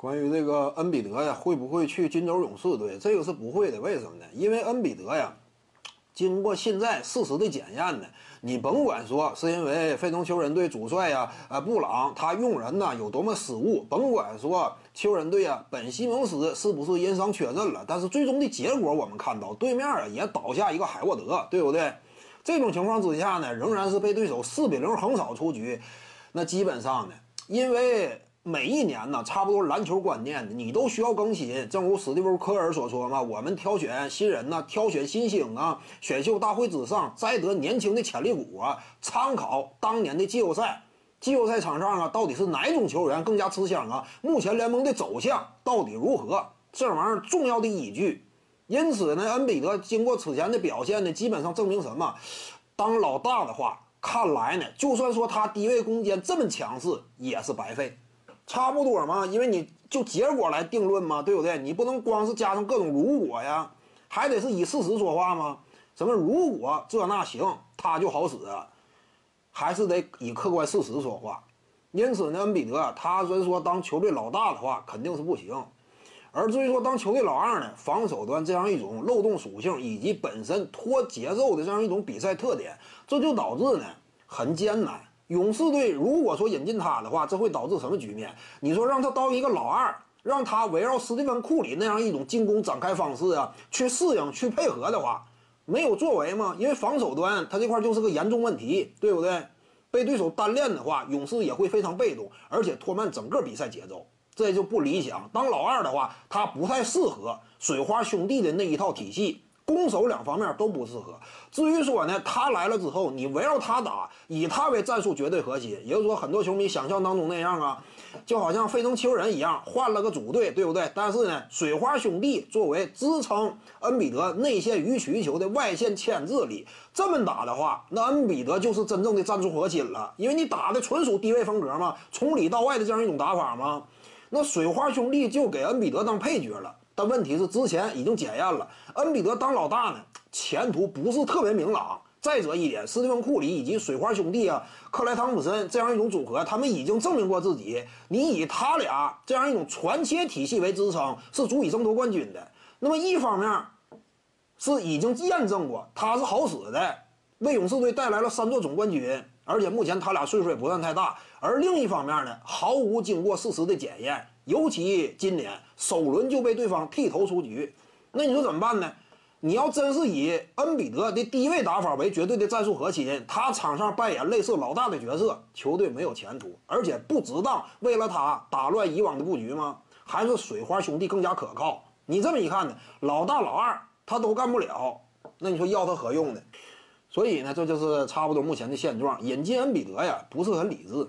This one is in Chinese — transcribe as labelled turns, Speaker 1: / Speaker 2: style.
Speaker 1: 关于这个恩比德呀，会不会去金州勇士队？这个是不会的。为什么呢？因为恩比德呀，经过现在事实的检验呢，你甭管说是因为费城球人队主帅呀，呃，布朗他用人呢有多么失误，甭管说球人队啊，本西蒙斯是不是因伤缺阵了，但是最终的结果我们看到，对面啊也倒下一个海沃德，对不对？这种情况之下呢，仍然是被对手四比零横扫出局。那基本上呢，因为。每一年呢，差不多篮球观念你都需要更新。正如史蒂夫·科尔所说嘛，我们挑选新人呢，挑选新星啊，选秀大会之上摘得年轻的潜力股啊，参考当年的季后赛，季后赛场上啊，到底是哪种球员更加吃香啊？目前联盟的走向到底如何？这玩意儿重要的依据。因此呢，恩比德经过此前的表现呢，基本上证明什么？当老大的话，看来呢，就算说他低位攻坚这么强势，也是白费。差不多嘛，因为你就结果来定论嘛，对不对？你不能光是加上各种如果呀，还得是以事实说话吗？什么如果这那行，他就好使，还是得以客观事实说话。因此呢，恩比德他虽说当球队老大的话肯定是不行，而至于说当球队老二呢，防守端这样一种漏洞属性以及本身拖节奏的这样一种比赛特点，这就导致呢很艰难。勇士队如果说引进他的话，这会导致什么局面？你说让他当一个老二，让他围绕斯蒂芬库里那样一种进攻展开方式啊，去适应、去配合的话，没有作为吗？因为防守端他这块就是个严重问题，对不对？被对手单练的话，勇士也会非常被动，而且拖慢整个比赛节奏，这就不理想。当老二的话，他不太适合水花兄弟的那一套体系。攻守两方面都不适合。至于说呢，他来了之后，你围绕他打，以他为战术绝对核心，也就是说，很多球迷想象当中那样啊，就好像费城球人一样，换了个组队，对不对？但是呢，水花兄弟作为支撑恩比德内线予取予求的外线牵制力，这么打的话，那恩比德就是真正的战术核心了，因为你打的纯属低位风格嘛，从里到外的这样一种打法嘛，那水花兄弟就给恩比德当配角了。但问题是，之前已经检验了，恩比德当老大呢，前途不是特别明朗。再者一点，斯蒂芬库里以及水花兄弟啊，克莱汤普森这样一种组合，他们已经证明过自己。你以他俩这样一种传切体系为支撑，是足以争夺冠军的。那么一方面，是已经验证过他是好使的，为勇士队带来了三座总冠军，而且目前他俩岁数也不算太大。而另一方面呢，毫无经过事实的检验。尤其今年首轮就被对方剃头出局，那你说怎么办呢？你要真是以恩比德的低位打法为绝对的战术核心，他场上扮演类似老大的角色，球队没有前途，而且不值当为了他打乱以往的布局吗？还是水花兄弟更加可靠？你这么一看呢，老大老二他都干不了，那你说要他何用呢？所以呢，这就是差不多目前的现状。引进恩比德呀，不是很理智。